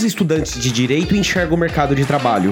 os estudantes de direito enxergam o mercado de trabalho?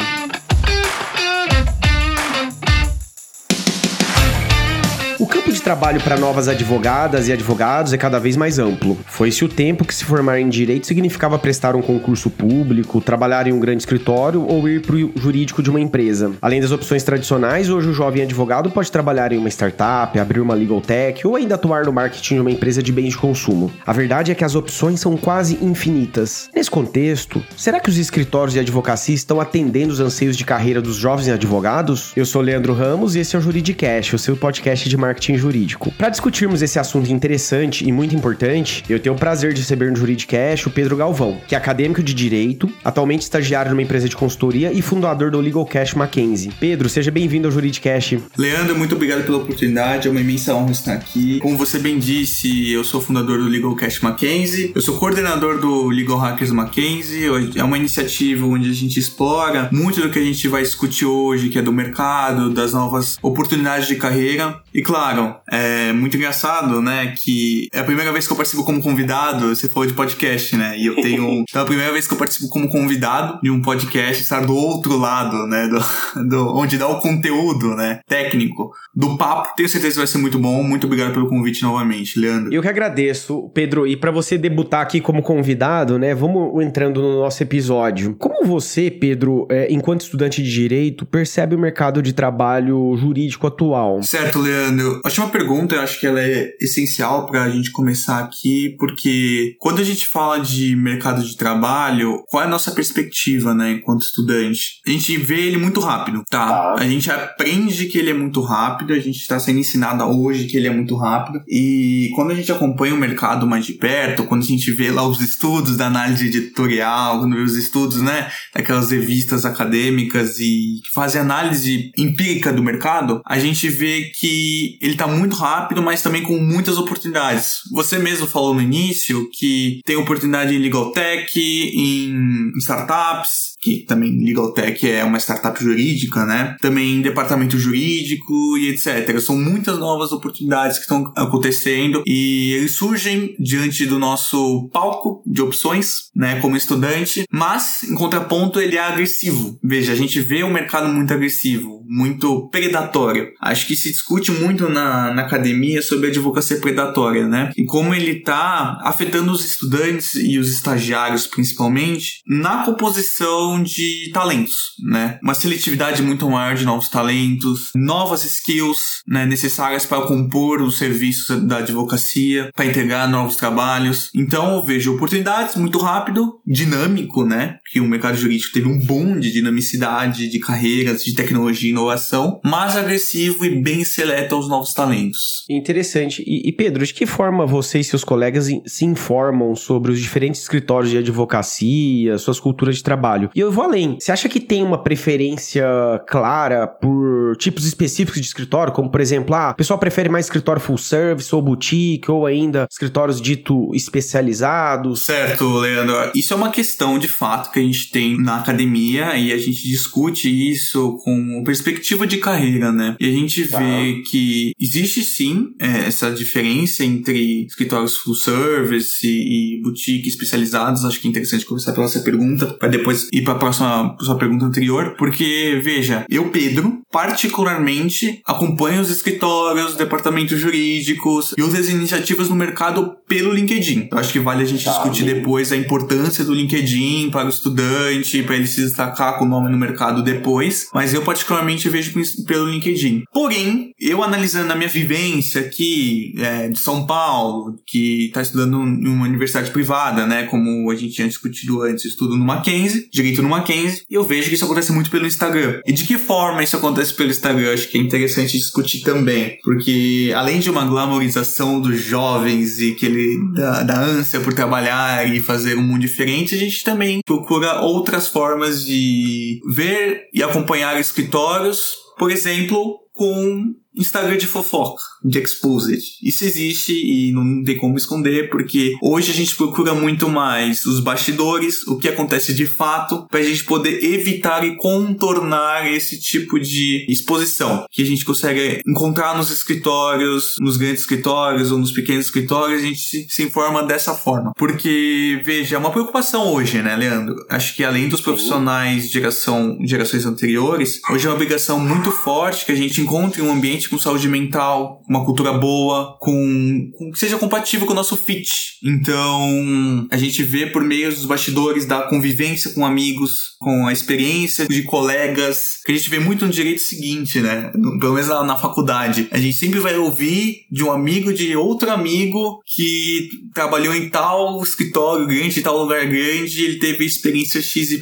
Trabalho para novas advogadas e advogados é cada vez mais amplo. Foi-se o tempo que se formar em direito significava prestar um concurso público, trabalhar em um grande escritório ou ir para o jurídico de uma empresa. Além das opções tradicionais, hoje o jovem advogado pode trabalhar em uma startup, abrir uma legal tech ou ainda atuar no marketing de uma empresa de bens de consumo. A verdade é que as opções são quase infinitas. Nesse contexto, será que os escritórios de advocacia estão atendendo os anseios de carreira dos jovens advogados? Eu sou Leandro Ramos e esse é o Juridicast, o seu podcast de marketing jurídico. Para discutirmos esse assunto interessante e muito importante, eu tenho o prazer de receber no Juridicast o Pedro Galvão, que é acadêmico de Direito, atualmente estagiário numa empresa de consultoria e fundador do Legal Cash Mackenzie. Pedro, seja bem-vindo ao Juridicast. Leandro, muito obrigado pela oportunidade, é uma imensa honra estar aqui. Como você bem disse, eu sou fundador do Legal Cash Mackenzie, eu sou coordenador do Legal Hackers Mackenzie, é uma iniciativa onde a gente explora muito do que a gente vai discutir hoje, que é do mercado, das novas oportunidades de carreira. E claro, é muito engraçado, né? Que é a primeira vez que eu participo como convidado. Você falou de podcast, né? E eu tenho. Então, é a primeira vez que eu participo como convidado de um podcast, estar do outro lado, né? Do, do, onde dá o conteúdo, né? Técnico do papo. Tenho certeza que vai ser muito bom. Muito obrigado pelo convite novamente, Leandro. Eu que agradeço, Pedro. E para você debutar aqui como convidado, né? Vamos entrando no nosso episódio. Como você, Pedro, é, enquanto estudante de direito, percebe o mercado de trabalho jurídico atual? Certo, Leandro. Acho uma pergunta, eu acho que ela é essencial para a gente começar aqui, porque quando a gente fala de mercado de trabalho, qual é a nossa perspectiva, né, enquanto estudante? A gente vê ele muito rápido, tá? tá. A gente aprende que ele é muito rápido, a gente está sendo ensinado hoje que ele é muito rápido, e quando a gente acompanha o mercado mais de perto, quando a gente vê lá os estudos da análise editorial, quando vê os estudos, né, daquelas revistas acadêmicas e que fazem análise empírica do mercado, a gente vê que ele está muito muito rápido, mas também com muitas oportunidades. Você mesmo falou no início que tem oportunidade em legal tech, em startups, que também legal tech é uma startup jurídica, né? Também departamento jurídico e etc. São muitas novas oportunidades que estão acontecendo e eles surgem diante do nosso palco de opções, né, como estudante, mas em contraponto ele é agressivo. Veja, a gente vê um mercado muito agressivo, muito predatório. Acho que se discute muito na, na academia sobre a advocacia predatória, né? E como ele está afetando os estudantes e os estagiários principalmente na composição de talentos, né? Uma seletividade muito maior de novos talentos, novas skills né, necessárias para compor os serviços da advocacia, para integrar novos trabalhos. Então eu vejo oportunidades muito rápido, dinâmico, né? Que o mercado jurídico teve um boom de dinamicidade, de carreiras, de tecnologia e inovação, mas agressivo e bem seleto aos novos talentos. Interessante. E, e, Pedro, de que forma você e seus colegas se informam sobre os diferentes escritórios de advocacia, suas culturas de trabalho? E eu vou além. Você acha que tem uma preferência clara por tipos específicos de escritório, como por exemplo, ah, o pessoal prefere mais escritório full service ou boutique, ou ainda escritórios dito especializados? Certo, Leandro. Isso é uma questão de fato que a gente tem na academia e a gente discute isso com perspectiva de carreira, né? E a gente tá. vê que existe sim é, essa diferença entre escritórios full service e, e boutique especializados. Acho que é interessante começar pela essa pergunta, para depois ir para a próxima sua pergunta anterior. Porque, veja, eu, Pedro, particularmente acompanho os escritórios, departamentos jurídicos e outras iniciativas no mercado pelo LinkedIn. Eu acho que vale a gente tá, discutir bem. depois a importância do LinkedIn para o estudante, para ele se destacar com o nome no mercado depois. Mas eu, particularmente, vejo pelo LinkedIn. Porém, eu analisando a minha vivência aqui é, de São Paulo, que está estudando em uma universidade privada, né? Como a gente tinha discutido antes, estudo no Mackenzie, direito no Mackenzie, e eu vejo que isso acontece muito pelo Instagram. E de que forma isso acontece pelo Instagram? Acho que é interessante discutir também, porque além de uma glamorização dos jovens e que ele da ânsia por trabalhar e fazer um mundo diferente, a gente também procura outras formas de ver e acompanhar escritórios, por exemplo, com Instagram de fofoca, de exposed. Isso existe e não tem como esconder, porque hoje a gente procura muito mais os bastidores, o que acontece de fato, pra gente poder evitar e contornar esse tipo de exposição que a gente consegue encontrar nos escritórios, nos grandes escritórios ou nos pequenos escritórios, a gente se, se informa dessa forma. Porque, veja, é uma preocupação hoje, né, Leandro? Acho que além dos profissionais de geração, gerações anteriores, hoje é uma obrigação muito forte que a gente encontre um ambiente com saúde mental, uma cultura boa, com, com que seja compatível com o nosso fit. Então, a gente vê por meio dos bastidores da convivência com amigos, com a experiência de colegas, que a gente vê muito no direito seguinte, né? Pelo menos na, na faculdade. A gente sempre vai ouvir de um amigo de outro amigo que trabalhou em tal escritório grande, em tal lugar grande, ele teve experiência XYZ.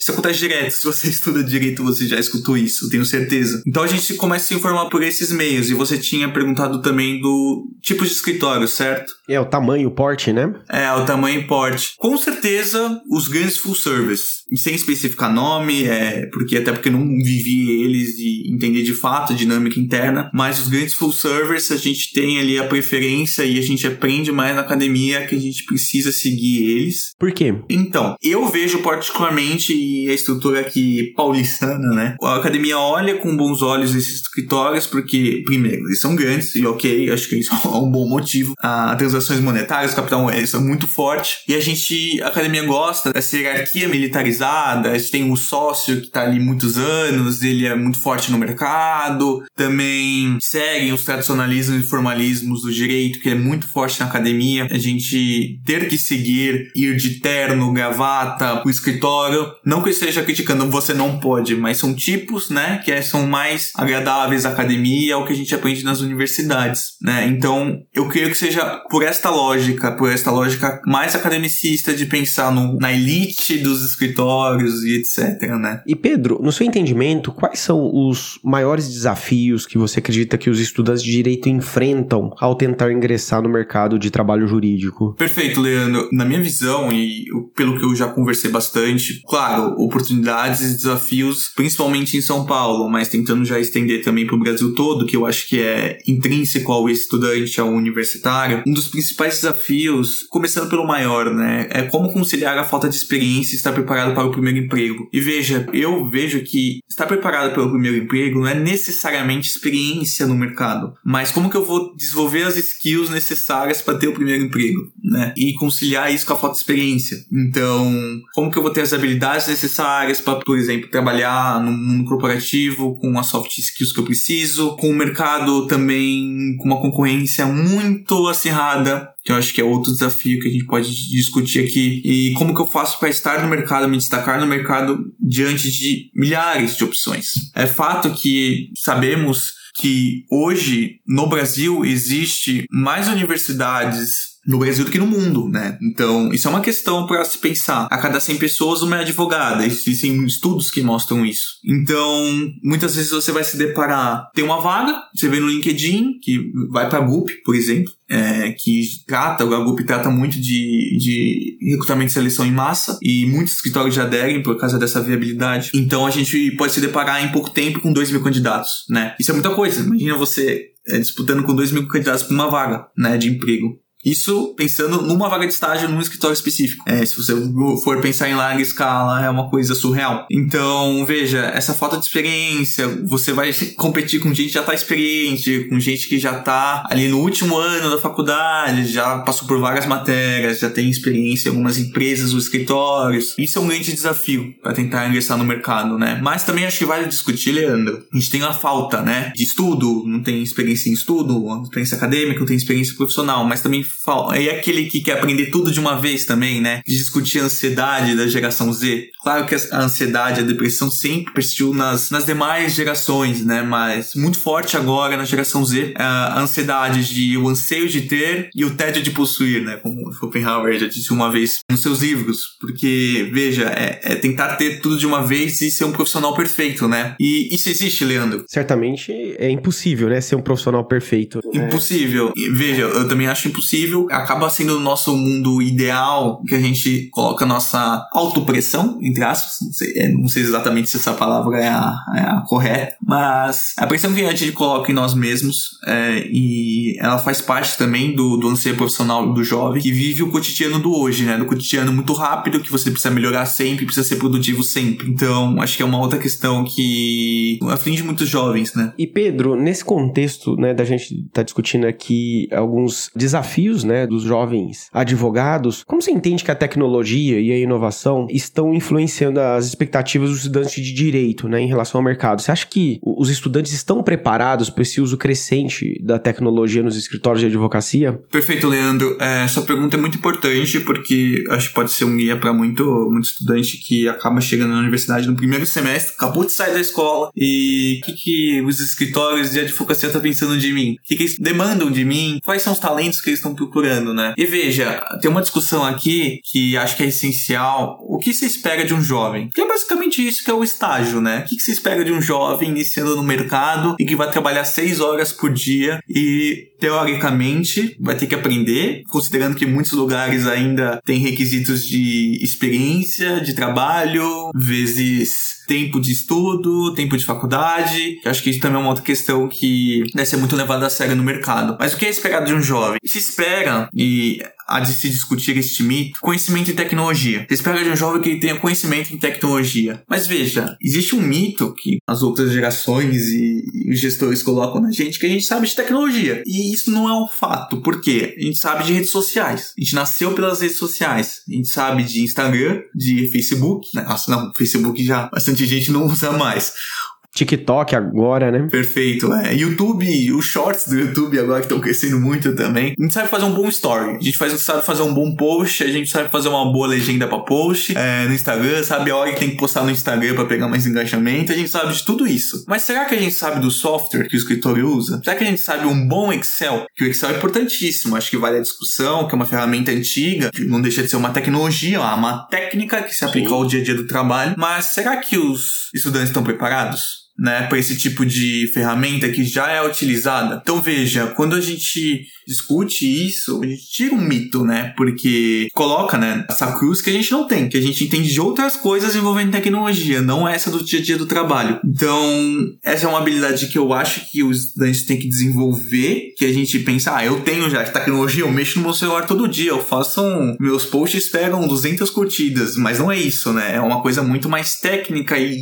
Isso acontece direto. Se você estuda direito, você já escutou isso, tenho certeza. Então a gente começa a se informar por esses meios. E você tinha perguntado também do tipo de escritório, certo? É, o tamanho, o porte, né? É, o tamanho e porte. Com certeza, os grandes full service. Sem especificar nome, é, porque até porque não vivi eles e entendi de fato a dinâmica interna, mas os grandes full service a gente tem ali a preferência e a gente aprende mais na academia que a gente precisa seguir eles. Por quê? Então, eu vejo particularmente e a estrutura aqui paulistana, né? A academia olha com bons olhos esses escritórios porque, primeiro, eles são grandes e ok, acho que isso é um bom motivo. A transações monetárias, o capital eles são muito forte e a gente, a academia gosta dessa hierarquia militarizada, gente tem um sócio que tá ali muitos anos, ele é muito forte no mercado, também seguem os tradicionalismos e formalismos do direito, que é muito forte na academia, a gente ter que seguir, ir de terno, gravata pro escritório, não que eu esteja criticando, você não pode, mas são tipos, né, que são mais agradáveis à academia, é o que a gente aprende nas universidades, né, então eu creio que seja por esta lógica, por esta lógica mais academicista de pensar no, na elite dos escritórios e etc, né. E Pedro, no seu entendimento, quais são os maiores desafios que você acredita que os estudantes de direito enfrentam ao tentar ingressar no mercado de trabalho jurídico? Perfeito, Leandro. Na minha visão, e pelo que eu já conversei bastante, claro, oportunidades e desafios, principalmente em São Paulo, mas tentando já estender também para o Brasil todo, que eu acho que é intrínseco ao estudante, ao universitário. Um dos principais desafios, começando pelo maior, né, é como conciliar a falta de experiência e estar preparado para o primeiro emprego. E veja, eu vejo que estar preparado para o primeiro emprego não é necessariamente experiência no mercado, mas como que eu vou desenvolver as skills necessárias para ter o primeiro emprego, né? E conciliar isso com a falta de experiência. Então, como que eu vou ter as habilidades necessárias para, por exemplo, trabalhar no mundo corporativo com as soft skills que eu preciso, com o mercado também com uma concorrência muito acirrada, que eu acho que é outro desafio que a gente pode discutir aqui. E como que eu faço para estar no mercado, me destacar no mercado diante de milhares de opções. É fato que sabemos que hoje no Brasil existe mais universidades no Brasil do que no mundo, né? Então, isso é uma questão para se pensar. A cada 100 pessoas, uma é advogada. Existem estudos que mostram isso. Então, muitas vezes você vai se deparar. Tem uma vaga, você vê no LinkedIn, que vai para a GUP, por exemplo, é, que trata, o GUP trata muito de, de recrutamento e seleção em massa, e muitos escritórios já aderem por causa dessa viabilidade. Então, a gente pode se deparar em pouco tempo com 2 mil candidatos, né? Isso é muita coisa. Imagina você é, disputando com 2 mil candidatos para uma vaga, né, de emprego. Isso pensando numa vaga de estágio num escritório específico. É, se você for pensar em larga escala, é uma coisa surreal. Então, veja, essa falta de experiência, você vai competir com gente que já tá experiente, com gente que já tá ali no último ano da faculdade, já passou por várias matérias, já tem experiência em algumas empresas ou escritórios. Isso é um grande desafio para tentar ingressar no mercado, né? Mas também acho que vale discutir, Leandro. A gente tem a falta, né? De estudo, não tem experiência em estudo, experiência acadêmica, não tem experiência profissional, mas também e aquele que quer aprender tudo de uma vez também, né? De discutir a ansiedade da geração Z. Claro que a ansiedade, a depressão sempre persistiu nas, nas demais gerações, né? Mas muito forte agora na geração Z, a ansiedade de o anseio de ter e o tédio de possuir, né? Como Schopenhauer já disse uma vez nos seus livros. Porque, veja, é, é tentar ter tudo de uma vez e ser um profissional perfeito, né? E isso existe, Leandro? Certamente é impossível, né? Ser um profissional perfeito. Impossível. É. Veja, eu também acho impossível possível, acaba sendo o nosso mundo ideal, que a gente coloca nossa autopressão, entre aspas, não sei, é, não sei exatamente se essa palavra é a, é a correta, mas a pressão que a gente coloca em nós mesmos, é, e ela faz parte também do, do anseio profissional do jovem, que vive o cotidiano do hoje, né, do cotidiano muito rápido, que você precisa melhorar sempre, precisa ser produtivo sempre. Então, acho que é uma outra questão que aflige muitos jovens, né. E Pedro, nesse contexto, né, da gente tá discutindo aqui alguns desafios, né, dos jovens advogados, como você entende que a tecnologia e a inovação estão influenciando as expectativas dos estudantes de direito, né, em relação ao mercado? Você acha que os estudantes estão preparados para esse uso crescente da tecnologia nos escritórios de advocacia? Perfeito, Leandro. É, essa pergunta é muito importante porque acho que pode ser um guia para muito, muito estudante que acaba chegando na universidade no primeiro semestre, acabou de sair da escola e o que, que os escritórios de advocacia estão pensando de mim? O que, que eles demandam de mim? Quais são os talentos que eles estão procurando, né? E veja, tem uma discussão aqui que acho que é essencial. O que se espera de um jovem? Que é basicamente isso que é o estágio, né? O que se espera de um jovem iniciando no mercado e que vai trabalhar seis horas por dia e teoricamente vai ter que aprender, considerando que muitos lugares ainda têm requisitos de experiência, de trabalho, vezes tempo de estudo, tempo de faculdade. Eu acho que isso também é uma outra questão que deve ser muito levada a sério no mercado. Mas o que é esperado de um jovem? Se espera, e há de se discutir este mito, conhecimento em tecnologia. Se espera de um jovem que tenha conhecimento em tecnologia. Mas veja, existe um mito que as outras gerações e, os gestores colocam na gente que a gente sabe de tecnologia. E isso não é um fato. Por quê? A gente sabe de redes sociais. A gente nasceu pelas redes sociais. A gente sabe de Instagram, de Facebook. Nossa, não, Facebook já bastante gente não usa mais. TikTok agora, né? Perfeito, é. YouTube, os shorts do YouTube agora que estão crescendo muito também. A gente sabe fazer um bom story, a gente faz, sabe fazer um bom post, a gente sabe fazer uma boa legenda para post é, no Instagram, sabe a hora que tem que postar no Instagram para pegar mais engajamento, a gente sabe de tudo isso. Mas será que a gente sabe do software que o escritório usa? Será que a gente sabe um bom Excel? Que o Excel é importantíssimo, acho que vale a discussão, que é uma ferramenta antiga, que não deixa de ser uma tecnologia, uma técnica que se aplica ao dia a dia do trabalho. Mas será que os estudantes estão preparados? Né, para esse tipo de ferramenta que já é utilizada. Então veja, quando a gente discute isso, a gente tira um mito, né? Porque coloca, né, essa cruz que a gente não tem, que a gente entende de outras coisas envolvendo tecnologia, não essa do dia a dia do trabalho. Então, essa é uma habilidade que eu acho que os estudantes têm que desenvolver, que a gente pensa, ah, eu tenho já tecnologia, eu mexo no meu celular todo dia, eu faço um, meus posts pegam 200 curtidas, mas não é isso, né? É uma coisa muito mais técnica e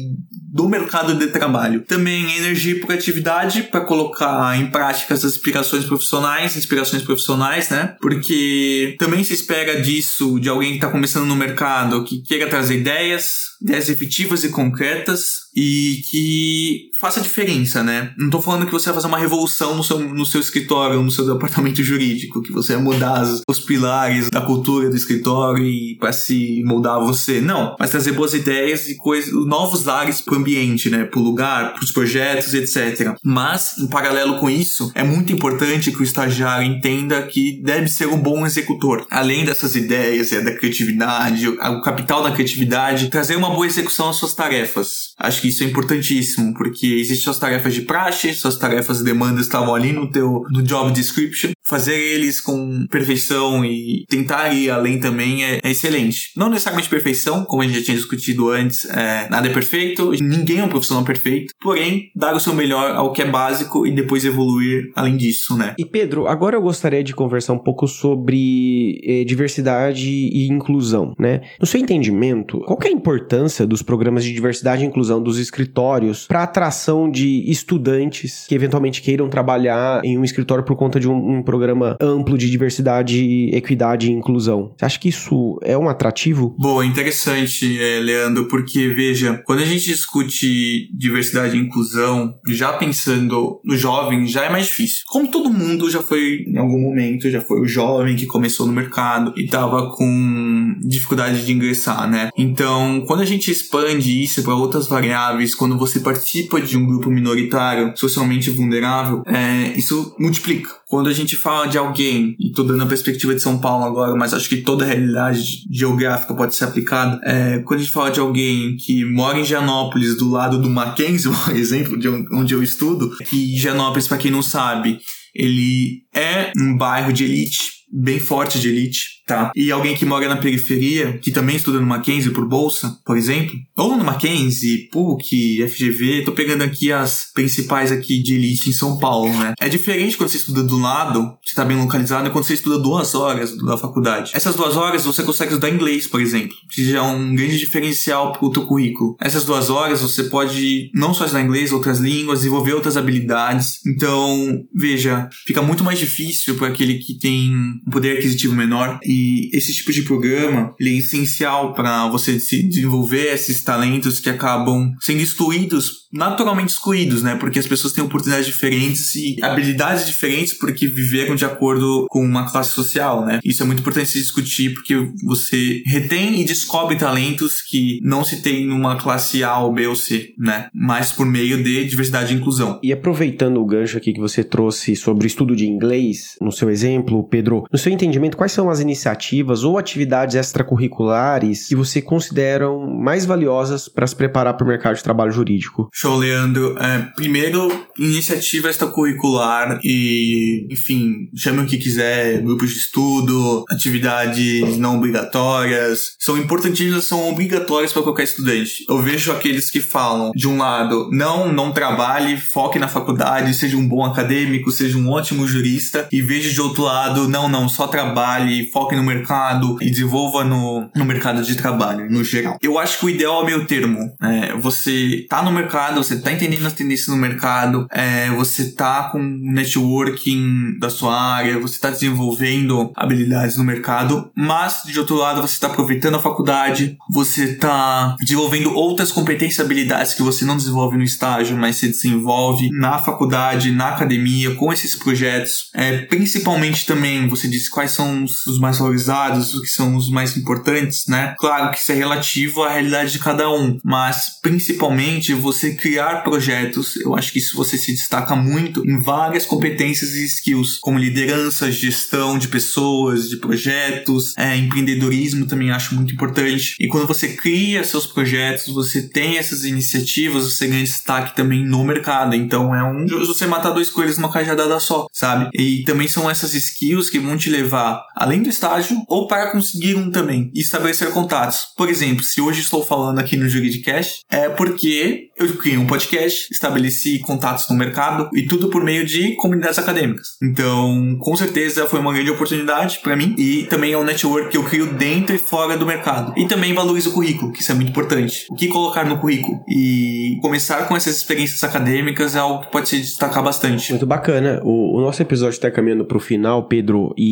do mercado de trabalho. Também energia e produtividade para colocar em prática as aspirações profissionais, inspirações profissionais, né? Porque também se espera disso de alguém que está começando no mercado, que queira trazer ideias, ideias efetivas e concretas e que faça diferença, né? Não tô falando que você vai fazer uma revolução no seu, no seu escritório, no seu departamento jurídico, que você vai mudar os, pilares da cultura do escritório e para se moldar você. Não, mas trazer boas ideias e coisas, novos ares pro ambiente, né? Pro lugar, pros projetos, etc. Mas, em paralelo com isso, é muito importante que o estagiário entenda que deve ser um bom executor. Além dessas ideias, da criatividade, o capital da criatividade, trazer uma boa execução às suas tarefas. Acho que isso é importantíssimo, porque existem suas tarefas de praxe, suas tarefas e demandas estavam ali no teu no job description. Fazer eles com perfeição e tentar ir além também é, é excelente. Não necessariamente perfeição, como a gente já tinha discutido antes, é, nada é perfeito, ninguém é um profissional perfeito, porém, dar o seu melhor ao que é básico e depois evoluir além disso, né? E Pedro, agora eu gostaria de conversar um pouco sobre eh, diversidade e inclusão, né? No seu entendimento, qual é a importância dos programas de diversidade e inclusão dos escritórios para atração de estudantes que eventualmente queiram trabalhar em um escritório por conta de um, um programa amplo de diversidade, equidade e inclusão. Você acha que isso é um atrativo? Boa, interessante, é, Leandro, porque veja, quando a gente discute diversidade e inclusão, já pensando no jovem, já é mais difícil. Como todo mundo já foi em algum momento, já foi o jovem que começou no mercado e tava com dificuldade de ingressar, né? Então, quando a gente expande isso para outras variáveis, quando você participa de um grupo minoritário socialmente vulnerável, é, isso multiplica. Quando a gente fala de alguém, e tô dando a perspectiva de São Paulo agora, mas acho que toda a realidade geográfica pode ser aplicada, é, quando a gente fala de alguém que mora em Gianópolis, do lado do Mackenzie, por exemplo, de onde eu estudo, e Gianópolis, para quem não sabe, ele é um bairro de elite bem forte de elite, tá? E alguém que mora na periferia, que também estuda no Mackenzie por bolsa, por exemplo, ou no Mackenzie, PUC, FGV, tô pegando aqui as principais aqui de elite em São Paulo, né? É diferente quando você estuda do lado, você tá bem localizado, e quando você estuda duas horas da faculdade. Essas duas horas você consegue estudar inglês, por exemplo, que já é um grande diferencial pro teu currículo. Essas duas horas você pode não só estudar inglês, outras línguas, desenvolver outras habilidades. Então, veja, fica muito mais difícil para aquele que tem um poder aquisitivo menor e esse tipo de programa ele é essencial para você se desenvolver esses talentos que acabam sendo excluídos naturalmente excluídos, né? Porque as pessoas têm oportunidades diferentes e habilidades diferentes porque viveram de acordo com uma classe social, né? Isso é muito importante se discutir porque você retém e descobre talentos que não se tem numa classe A ou B ou C, né? Mas por meio de diversidade e inclusão. E aproveitando o gancho aqui que você trouxe sobre o estudo de inglês, no seu exemplo, Pedro, no seu entendimento, quais são as iniciativas ou atividades extracurriculares que você consideram mais valiosas para se preparar para o mercado de trabalho jurídico? Show, Leandro. É, primeiro, iniciativa extracurricular e, enfim, chame o que quiser, grupos de estudo, atividades não obrigatórias, são importantíssimas, são obrigatórias para qualquer estudante. Eu vejo aqueles que falam, de um lado, não, não trabalhe, foque na faculdade, seja um bom acadêmico, seja um ótimo jurista, e vejo de outro lado, não, não, só trabalhe, foque no mercado e desenvolva no, no mercado de trabalho, no geral. Eu acho que o ideal é o meio termo. É, você tá no mercado, mercado, você tá entendendo as tendências no mercado, é, você tá com networking da sua área, você tá desenvolvendo habilidades no mercado, mas de outro lado você tá aproveitando a faculdade, você tá desenvolvendo outras competências e habilidades que você não desenvolve no estágio, mas se desenvolve na faculdade, na academia, com esses projetos. É, principalmente também, você disse quais são os mais valorizados, os que são os mais importantes, né? Claro que isso é relativo à realidade de cada um, mas principalmente você criar projetos. Eu acho que isso você se destaca muito em várias competências e skills, como liderança, gestão de pessoas, de projetos, é, empreendedorismo também acho muito importante. E quando você cria seus projetos, você tem essas iniciativas, você ganha destaque também no mercado. Então é um você matar dois coelhos numa cajadada só, sabe? E também são essas skills que vão te levar além do estágio ou para conseguir um também e estabelecer contatos. Por exemplo, se hoje estou falando aqui no Juridicast, é porque eu criei um podcast, estabeleci contatos no mercado e tudo por meio de comunidades acadêmicas. Então, com certeza foi uma grande oportunidade para mim e também é um network que eu crio dentro e fora do mercado. E também valorizo o currículo, que isso é muito importante. O que colocar no currículo? E começar com essas experiências acadêmicas é algo que pode se destacar bastante. Muito bacana. O, o nosso episódio está caminhando para o final, Pedro, e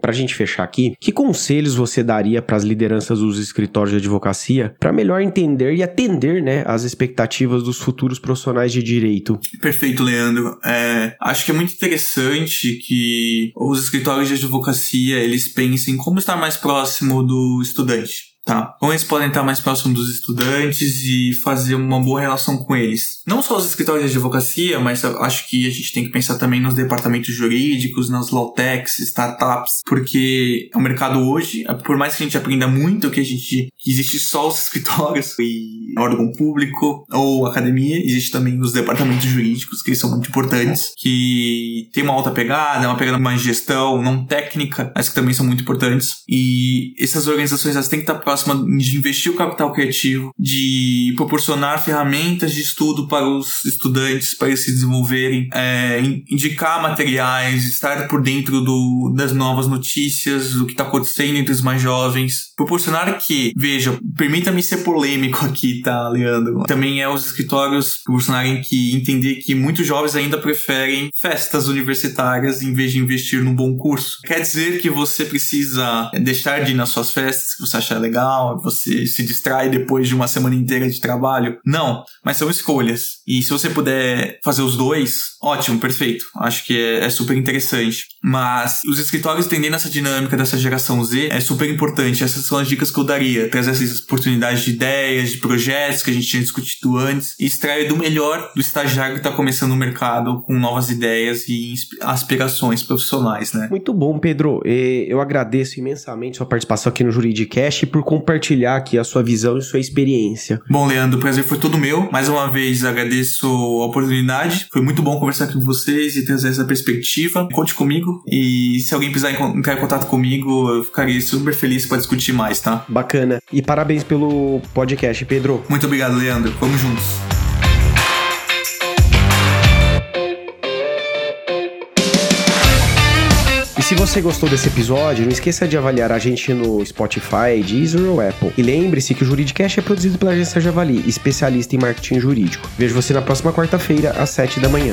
para a gente fechar aqui, que conselhos você daria para as lideranças dos escritórios de advocacia para melhor entender e atender né, as expectativas dos futuros profissionais de direito. Perfeito, Leandro. É, acho que é muito interessante que os escritórios de advocacia eles pensem como estar mais próximo do estudante. Tá. Eles podem estar mais próximos dos estudantes e fazer uma boa relação com eles. Não só os escritórios de advocacia, mas acho que a gente tem que pensar também nos departamentos jurídicos, nas law techs, startups, porque o mercado hoje, por mais que a gente aprenda muito que a gente existe só os escritórios e órgão público ou academia, existe também os departamentos jurídicos, que são muito importantes, que tem uma alta pegada, uma pegada mais gestão, não técnica, mas que também são muito importantes. E essas organizações elas têm que estar próximas próxima de investir o capital criativo, de proporcionar ferramentas de estudo para os estudantes para eles se desenvolverem, é, indicar materiais, estar por dentro do, das novas notícias, do que está acontecendo entre os mais jovens, proporcionar que, veja, permita-me ser polêmico aqui, tá, Leandro? Também é os escritórios proporcionarem que entender que muitos jovens ainda preferem festas universitárias em vez de investir num bom curso. Quer dizer que você precisa deixar de ir nas suas festas que você achar legal você se distrai depois de uma semana inteira de trabalho. Não, mas são escolhas. E se você puder fazer os dois, ótimo, perfeito. Acho que é, é super interessante. Mas os escritórios entendendo essa dinâmica dessa geração Z é super importante. Essas são as dicas que eu daria. Trazer essas oportunidades de ideias, de projetos que a gente tinha discutido antes e extrair do melhor do estagiário que está começando no mercado com novas ideias e aspirações profissionais, né? Muito bom, Pedro. Eu agradeço imensamente sua participação aqui no Juridicast por compartilhar aqui a sua visão e sua experiência. Bom, Leandro, o prazer foi todo meu. Mais uma vez agradeço a oportunidade. Foi muito bom conversar com vocês e trazer essa perspectiva. Conte comigo e se alguém precisar entrar em contato comigo, eu ficaria super feliz para discutir mais, tá? Bacana. E parabéns pelo podcast, Pedro. Muito obrigado, Leandro. Vamos juntos. Se você gostou desse episódio, não esqueça de avaliar a gente no Spotify, Deezer ou Apple. E lembre-se que o Juridicast é produzido pela agência Javali, especialista em marketing jurídico. Vejo você na próxima quarta-feira, às 7 da manhã.